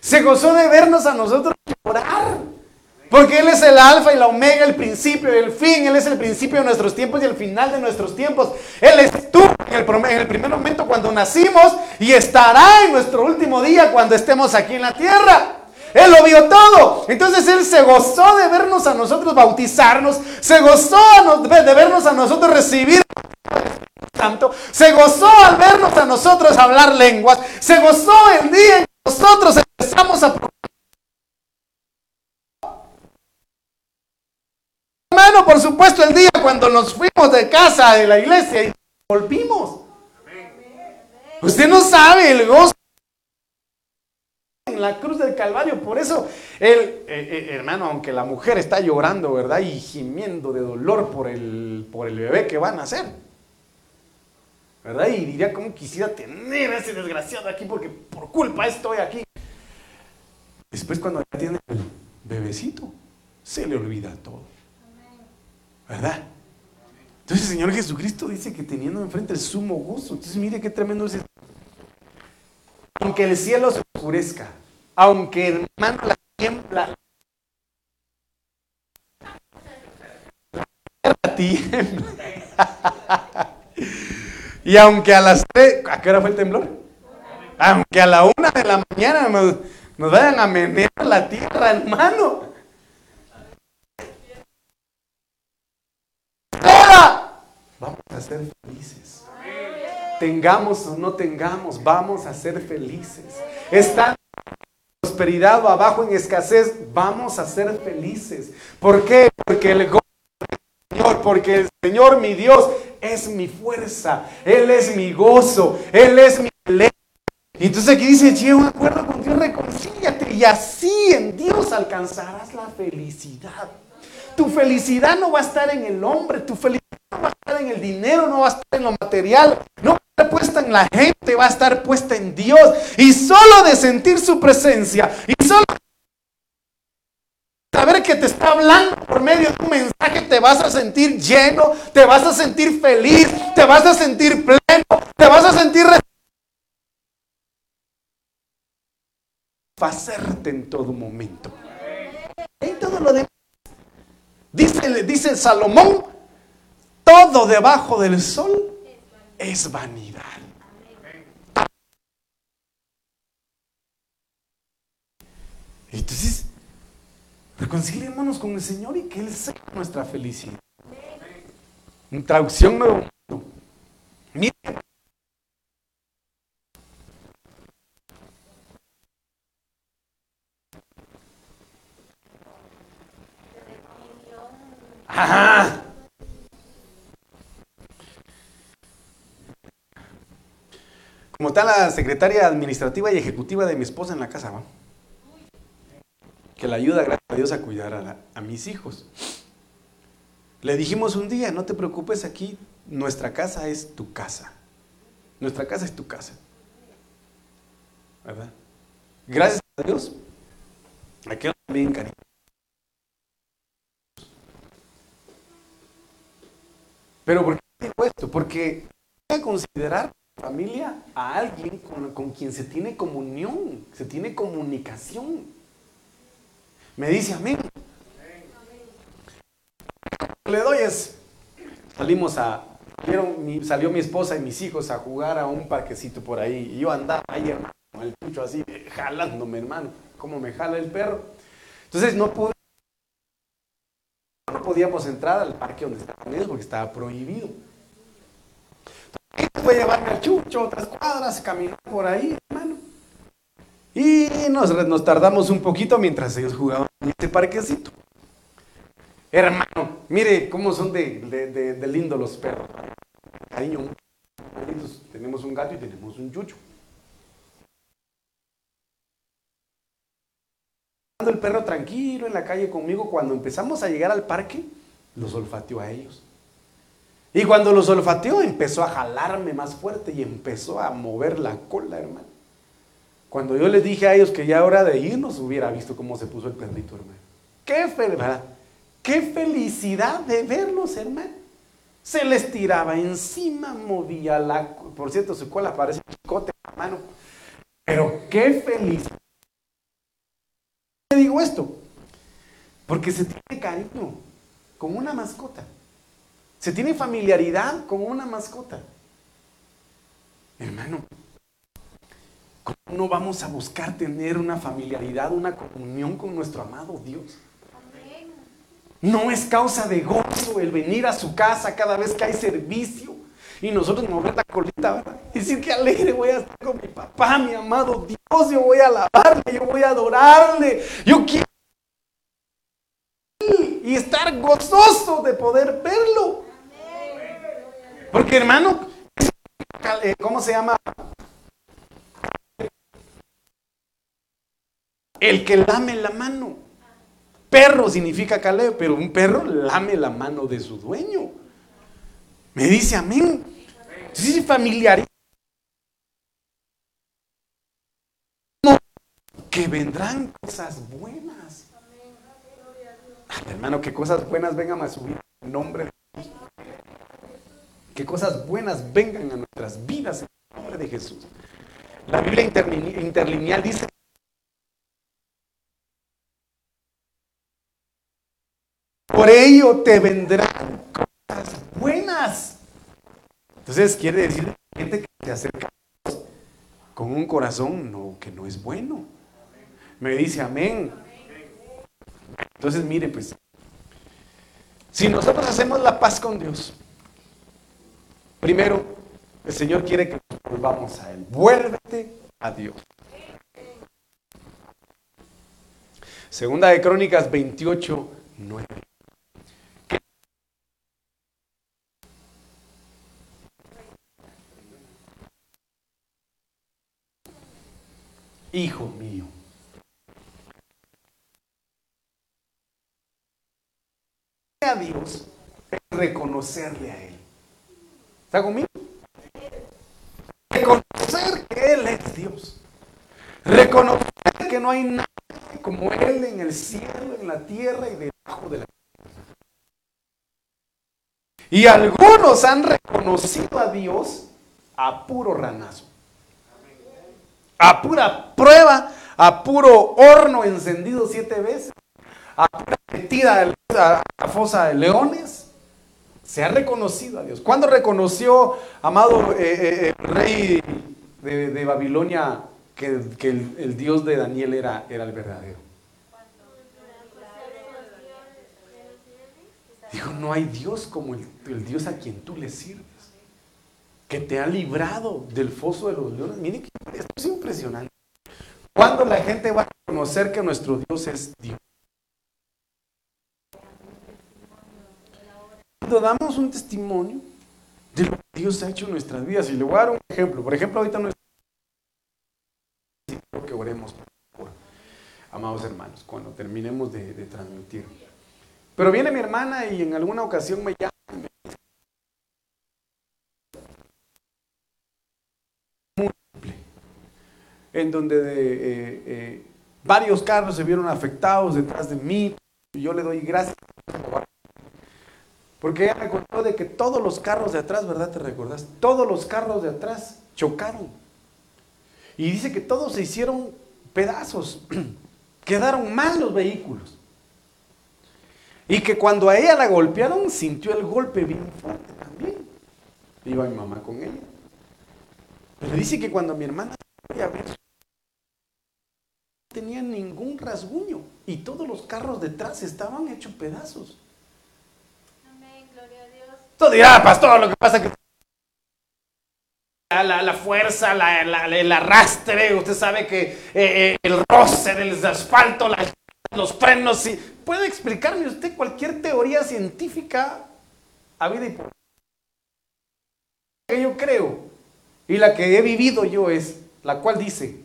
Se gozó de vernos a nosotros. Porque Él es el alfa y la omega, el principio y el fin. Él es el principio de nuestros tiempos y el final de nuestros tiempos. Él estuvo en el, en el primer momento cuando nacimos y estará en nuestro último día cuando estemos aquí en la tierra. Él lo vio todo. Entonces Él se gozó de vernos a nosotros bautizarnos. Se gozó de vernos a nosotros recibir Santo. Se gozó al vernos a nosotros hablar lenguas. Se gozó el día en que nosotros empezamos a Hermano, por supuesto, el día cuando nos fuimos de casa de la iglesia y volvimos. Usted no sabe el gozo en la cruz del Calvario. Por eso, el, eh, eh, hermano, aunque la mujer está llorando, ¿verdad? Y gimiendo de dolor por el, por el bebé que van a nacer. ¿Verdad? Y diría, ¿cómo quisiera tener a ese desgraciado aquí? Porque por culpa estoy aquí. Después cuando ya tiene el bebecito, se le olvida todo. ¿Verdad? Entonces el Señor Jesucristo dice que teniendo enfrente el sumo gozo. Entonces mire qué tremendo es. Aunque el cielo se oscurezca, aunque hermano la tiembla, la tiembla. y aunque a las tres, ¿a qué hora fue el temblor? Aunque a la una de la mañana nos, nos vayan a menear la tierra, hermano. Vamos a ser felices. Tengamos o no tengamos, vamos a ser felices. En prosperidad o abajo en escasez, vamos a ser felices. ¿Por qué? Porque el Señor, porque el Señor mi Dios es mi fuerza, Él es mi gozo, Él es mi y entonces aquí dice, lleva un acuerdo con Dios, reconcíliate y así en Dios alcanzarás la felicidad. Tu felicidad no va a estar en el hombre, tu felicidad no va a estar en el dinero, no va a estar en lo material, no va a estar puesta en la gente, va a estar puesta en Dios. Y solo de sentir su presencia y solo saber que te está hablando por medio de un mensaje, te vas a sentir lleno, te vas a sentir feliz, te vas a sentir pleno, te vas a sentir hacerte en todo momento. En todo lo demás. Dice, dice Salomón, todo debajo del sol es vanidad. Entonces, reconciliémonos con el Señor y que Él sea nuestra felicidad. En traducción nuevo. Mira Ajá. Como está la secretaria administrativa y ejecutiva de mi esposa en la casa, ¿va? que la ayuda, gracias a Dios, a cuidar a, mis hijos. Le dijimos un día, no te preocupes aquí, nuestra casa es tu casa. Nuestra casa es tu casa. ¿Verdad? Gracias a Dios. Aquí bien cariño. Pero ¿por qué digo esto? Porque hay que considerar familia a alguien con, quien se tiene comunión, se tiene comunicación. Me dice amén. Le doy es, salimos a, salió mi esposa y mis hijos a jugar a un parquecito por ahí. Y yo andaba ahí, hermano, con el pucho así, jalándome, hermano. ¿Cómo me jala el perro? Entonces no pude podíamos entrar al parque donde estaban ellos porque estaba prohibido. Entonces, fue llevarme al chucho, otras cuadras, caminar por ahí, hermano. Y nos, nos tardamos un poquito mientras ellos jugaban en este parquecito. Hermano, mire cómo son de, de, de, lindo los perros. Cariño, tenemos un gato y tenemos un chucho. El perro tranquilo en la calle conmigo. Cuando empezamos a llegar al parque, los olfateó a ellos. Y cuando los olfateó, empezó a jalarme más fuerte y empezó a mover la cola, hermano. Cuando yo les dije a ellos que ya era hora de irnos, hubiera visto cómo se puso el perrito, hermano. Qué, felicidad, qué felicidad de verlos, hermano. Se les tiraba encima, movía la... Por cierto, su cola parece un chicote, hermano. Pero qué felicidad digo esto? Porque se tiene cariño con una mascota. Se tiene familiaridad con una mascota. Hermano, ¿cómo no vamos a buscar tener una familiaridad, una comunión con nuestro amado Dios? No es causa de gozo el venir a su casa cada vez que hay servicio y nosotros mover la colita, ¿verdad? Y decir que alegre voy a estar con mi papá, mi amado Dios, yo voy a alabarle, yo voy a adorarle, yo quiero y estar gozoso de poder verlo. Porque hermano, ¿cómo se llama? El que lame la mano. Perro significa caleo, pero un perro lame la mano de su dueño. Me dice amén. Sí, familiar. Que vendrán cosas buenas. hermano, que cosas buenas vengan a subir en nombre de Jesús. Que cosas buenas vengan a nuestras vidas en nombre de Jesús. La Biblia interlineal dice Por ello te vendrán cosas buenas. Entonces quiere decir gente que se acerca con un corazón no, que no es bueno. Me dice amén. Entonces mire pues, si nosotros hacemos la paz con Dios, primero el Señor quiere que nos volvamos a Él. Vuélvete a Dios. Segunda de Crónicas 28, 9. Hijo mío. A Dios es reconocerle a Él. ¿Está conmigo? Reconocer que Él es Dios. Reconocer que no hay nada como Él en el cielo, en la tierra y debajo de la tierra. Y algunos han reconocido a Dios a puro ranazo a pura prueba, a puro horno encendido siete veces, a pura metida a la fosa de leones. Se ha reconocido a Dios. ¿Cuándo reconoció, amado eh, eh, el rey de, Babilonia, que, el, Dios de Daniel era, era el verdadero? Dijo, no hay Dios como el, Dios a quien tú le sirves, que te ha librado del foso de los leones. Miren que esto es impresionante. ¿Cuándo la gente va a conocer que nuestro Dios es Dios? Cuando damos un testimonio de lo que Dios ha hecho en nuestras vidas. Y le voy a dar un ejemplo. Por ejemplo, ahorita es que oremos por, amados hermanos, cuando terminemos de transmitir. Pero viene mi hermana y en alguna ocasión me llama en donde eh, eh, varios carros se vieron afectados detrás de mí. Y yo le doy gracias. Porque ella me contó de que todos los carros de atrás, ¿verdad? ¿Te recordás? Todos los carros de atrás chocaron. Y dice que todos se hicieron pedazos. Quedaron mal los vehículos. Y que cuando a ella la golpearon, sintió el golpe bien fuerte también. Iba mi mamá con ella. Pero dice que cuando mi hermana a ver tenía ningún rasguño y todos los carros detrás estaban hechos pedazos. Amén, gloria a Dios. Tú dirás, pastor, lo que pasa es que la, la fuerza, la, la- el arrastre, usted sabe que eh, eh, el roce del asfalto, la- los frenos, puede explicarme usted cualquier teoría científica a vida y por que yo creo y la que he vivido yo es la cual dice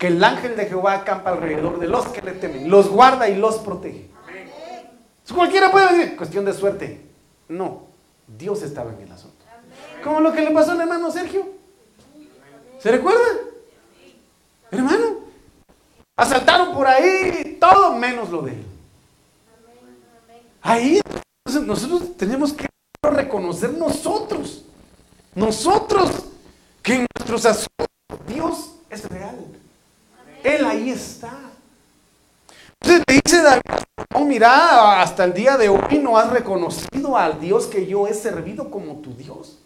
que el ángel de Jehová acampa alrededor de los que le temen, los guarda y los protege. Cualquiera puede decir, cuestión de suerte. No, Dios estaba en el asunto. Como lo que le pasó al hermano Sergio. ¿Se recuerda? Hermano, asaltaron por ahí todo menos lo de él. Ahí entonces, nosotros tenemos que reconocer nosotros, nosotros, que en nuestros asuntos Dios es real. Él ahí está. Entonces le dice David, no, mira, hasta el día de hoy no has reconocido al Dios que yo he servido como tu Dios.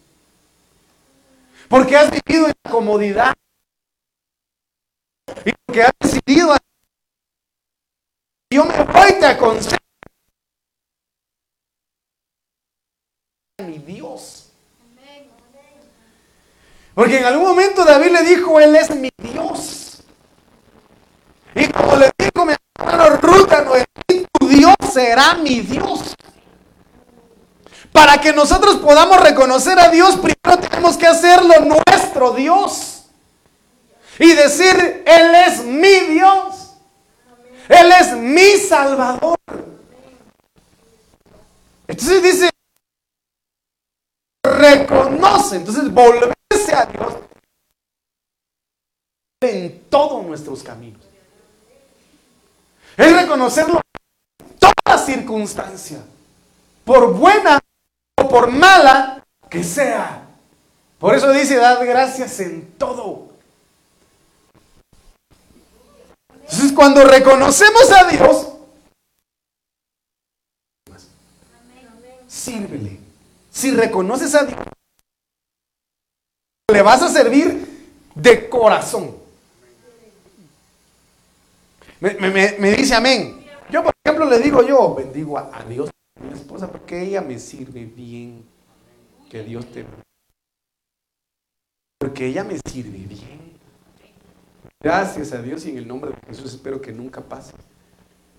Porque has vivido en la comodidad. Y porque has decidido, yo me voy te aconsejo. Mi Dios. Porque en algún momento David le dijo, Él es mi Dios. Y como le dijo mi hermano Ruta, tu Dios será mi Dios. Para que nosotros podamos reconocer a Dios, primero tenemos que hacerlo nuestro Dios. Y decir, Él es mi Dios. Él es mi Salvador. Entonces dice, reconoce, entonces volverse a Dios en todos nuestros caminos. Es reconocerlo en toda circunstancia, por buena o por mala que sea. Por eso dice, dad gracias en todo. Entonces cuando reconocemos a Dios, sírvele. Si reconoces a Dios, le vas a servir de corazón. Me, me- dice amén. Yo, por ejemplo, le digo yo, bendigo a, Dios, a mi esposa, porque ella me sirve bien. Que Dios te... Porque ella me sirve bien. Gracias a Dios y en el nombre de Jesús espero que nunca pase.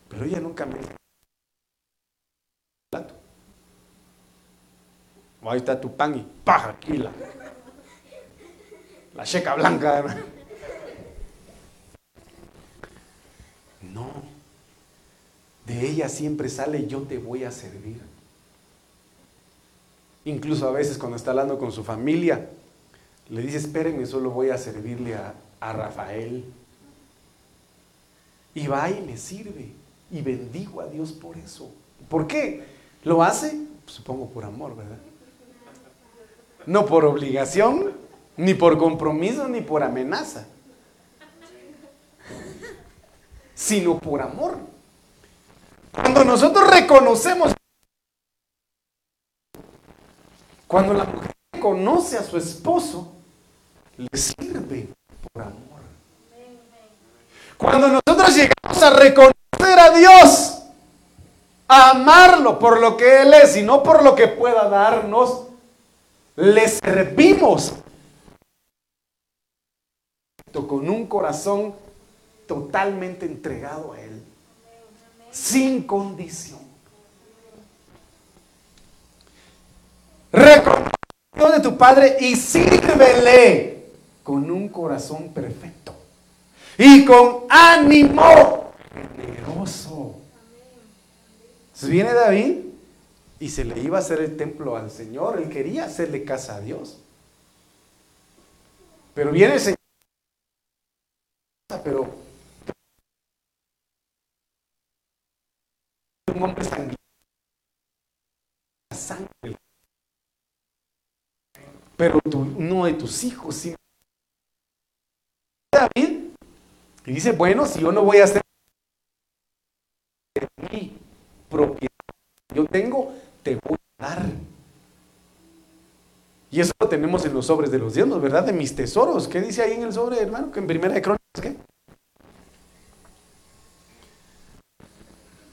Pero ella nunca me... ahí está tu pan y paja aquí la, la checa blanca. No. De ella siempre sale yo te voy a servir. Incluso a veces cuando está hablando con su familia, le dice, espérenme, solo voy a servirle a, a Rafael. Y va y me sirve. Y bendigo a Dios por eso. ¿Por qué? ¿Lo hace? Supongo por amor, ¿verdad? No por obligación, ni por compromiso, ni por amenaza. Sino por amor. Cuando nosotros reconocemos, cuando la mujer conoce a su esposo, le sirve por amor. Cuando nosotros llegamos a reconocer a Dios, a amarlo por lo que Él es y no por lo que pueda darnos, le servimos con un corazón totalmente entregado a Él, sin condición. Reconoce de tu Padre y sírvele con un corazón perfecto y con ánimo generoso. Entonces viene David y se le iba a hacer el templo al Señor. Él quería hacerle casa a Dios. Pero viene el Señor. Pero un hombre sangriento. Sangre. Pero tú, uno de tus hijos, sí. David. Y dice, bueno, si yo no voy a hacer mi propiedad yo tengo, te voy a dar. Y eso lo tenemos en los sobres de los diezmos, ¿verdad? De mis tesoros. ¿Qué dice ahí en el sobre, hermano? Que en primera de crónicas, ¿qué?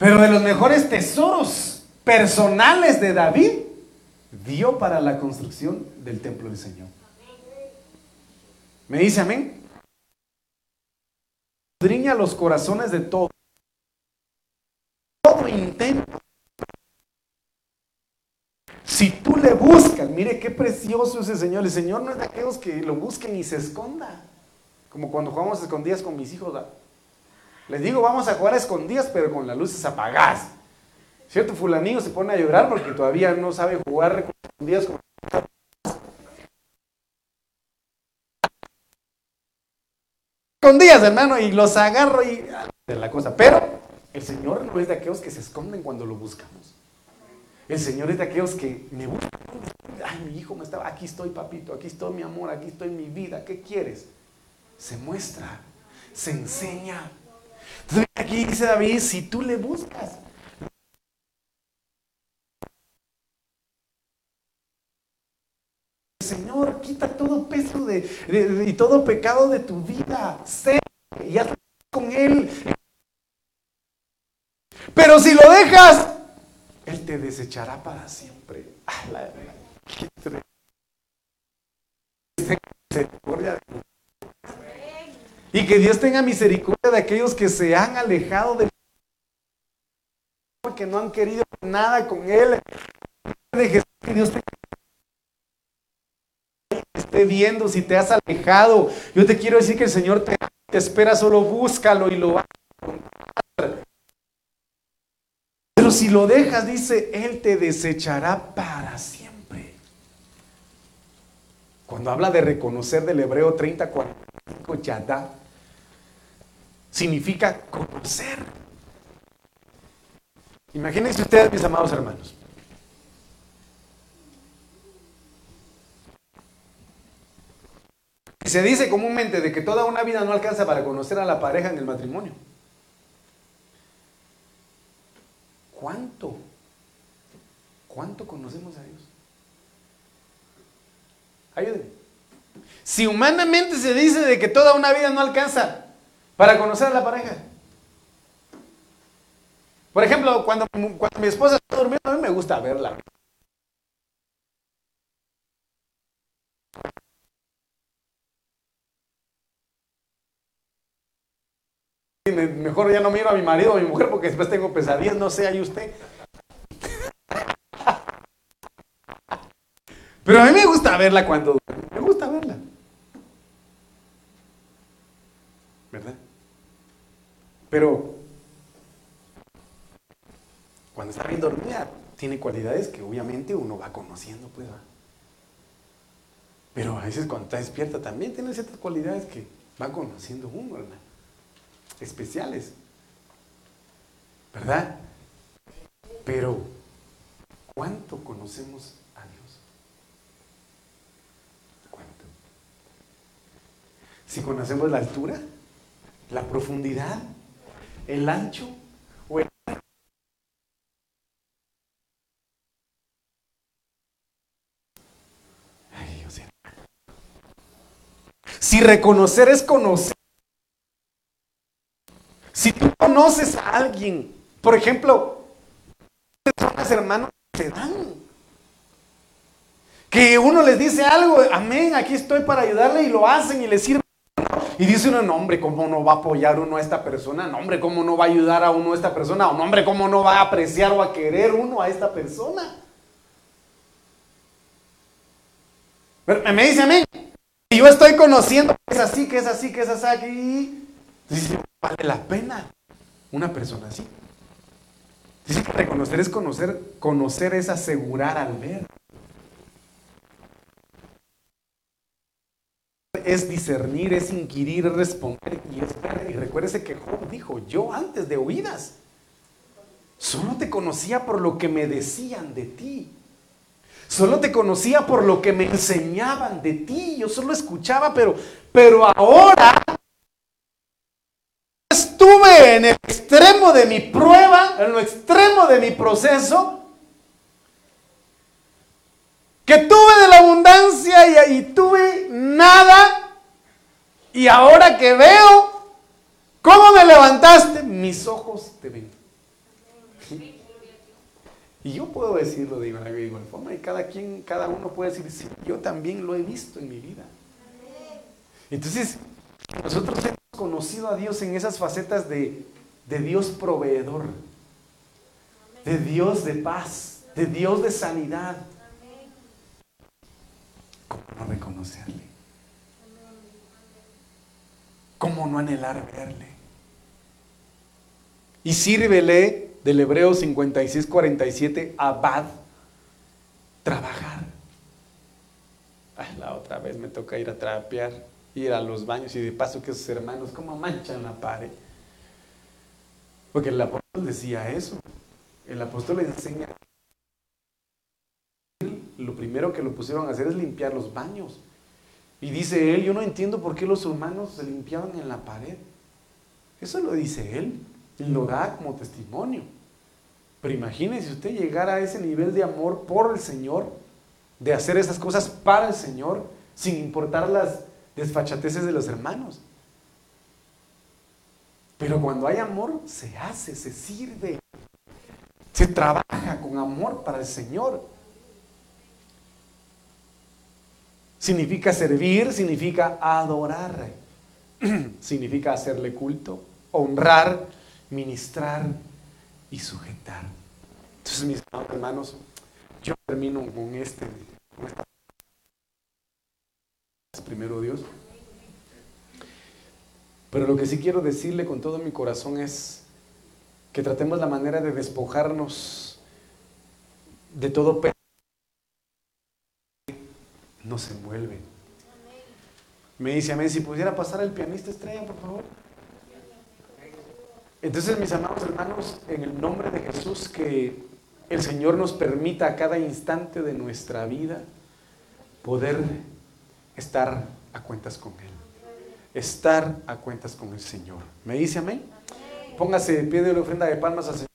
Pero de los mejores tesoros personales de David, dio para la construcción del templo del Señor. ¿Me dice amén? Escudriña los corazones de todos. Todo intento. Si tú le buscas, mire qué precioso ese Señor. El Señor no es de aquellos que lo busquen y se esconda. Como cuando jugamos escondidas con mis hijos. Les digo, vamos a jugar a escondidas, pero con las luces apagadas. ¿Cierto? Fulanillo se pone a llorar porque todavía no sabe jugar escondidas con escondidas, hermano, y los agarro y de la cosa. Pero el Señor no es de aquellos que se esconden cuando lo buscamos. El Señor es de aquellos que me buscan. Ay, mi hijo me estaba, aquí estoy, papito, aquí estoy mi amor, aquí estoy mi vida, ¿qué quieres? Se muestra, se enseña. Aquí dice David, si tú le buscas, Señor, quita todo peso de, y todo pecado de tu vida. Sé y haz con Él. Pero si lo dejas, Él te desechará para siempre. Y que Dios tenga misericordia de aquellos que se han alejado de que no han querido nada con Él. que Dios tenga esté viendo, si te has alejado. Yo te quiero decir que el Señor te, espera, solo búscalo y lo va a encontrar. Pero si lo dejas, dice, Él te desechará para siempre. Cuando habla de reconocer del hebreo 30, 45, yadá, significa conocer. Imagínense ustedes, mis amados hermanos. Se dice comúnmente de que toda una vida no alcanza para conocer a la pareja en el matrimonio. ¿Cuánto? ¿Cuánto conocemos a Dios? Ayúdenme. Si humanamente se dice de que toda una vida no alcanza para conocer a la pareja. Por ejemplo, cuando, cuando mi esposa está durmiendo, a mí me gusta verla. Mejor ya no miro a mi marido o a mi mujer porque después tengo pesadillas, no sé, ahí usted. Pero a mí me gusta verla cuando me gusta verla. ¿Verdad? Pero cuando está bien dormida, tiene cualidades que obviamente uno va conociendo, pues. Pero a veces cuando está despierta también tiene ciertas cualidades que va conociendo uno, ¿verdad? especiales. ¿Verdad? Pero, ¿cuánto conocemos a Dios? ¿Cuánto? Si conocemos la altura, la profundidad, el ancho o el... Ay, Dios Si reconocer es conocer, si tú conoces a alguien, por ejemplo, personas hermanos se dan. Que uno les dice algo, amén, aquí estoy para ayudarle y lo hacen y le sirven. Y dice uno, no hombre, ¿cómo no va a apoyar uno a esta persona? No hombre, ¿cómo no va a ayudar a uno a esta persona? O no hombre, ¿cómo no va a apreciar o a querer uno a esta persona? me dice amén. Y yo estoy conociendo que es así, que es así, que es así. Dice, vale la pena una persona así. Dice que reconocer es conocer, conocer es asegurar al ver. Es discernir, es inquirir, responder y es ver. Y recuérdese que Job dijo, yo antes de oídas, solo te conocía por lo que me decían de ti. Solo te conocía por lo que me enseñaban de ti. Yo solo escuchaba, pero, pero ahora estuve en el extremo de mi prueba, en lo extremo de mi proceso, que tuve de la abundancia y, tuve nada, y ahora que veo cómo me levantaste, mis ojos te ven. Y yo puedo decirlo de igual, forma, y cada quien, cada uno puede decir, yo también lo he visto en mi vida. Entonces, nosotros hemos conocido a Dios en esas facetas de Dios proveedor, de Dios de paz, de Dios de sanidad. ¿Cómo no reconocerle? ¿Cómo no anhelar verle? Y sírvele del Hebreo 56, 47, abad, trabajar. Ay, la otra vez me toca ir a trapear, ir a los baños y de paso que esos hermanos como manchan la pared. Porque el apóstol decía eso. El apóstol enseña. Lo primero que lo pusieron a hacer es limpiar los baños. Y dice él, yo no entiendo por qué los humanos se limpiaban en la pared. Eso lo dice él y lo da como testimonio. Pero imagínese usted llegar a ese nivel de amor por el Señor, de hacer esas cosas para el Señor, sin importar las desfachateces de los hermanos. Pero cuando hay amor, se hace, se sirve, se trabaja con amor para el Señor. Significa servir, significa adorar, significa hacerle culto, honrar, ministrar y sujetar. Entonces, mis hermanos, yo termino con este, con esta primero Dios. Pero lo que sí quiero decirle con todo mi corazón es que tratemos la manera de despojarnos de todo peso no se envuelve. Me dice amén, si pudiera pasar el pianista estrella, por favor. Entonces, mis amados hermanos, en el nombre de Jesús, que el Señor nos permita a cada instante de nuestra vida poder estar a cuentas con Él. Estar a cuentas con el Señor. ¿Me dice amén? Póngase de pie de la ofrenda de palmas al Señor.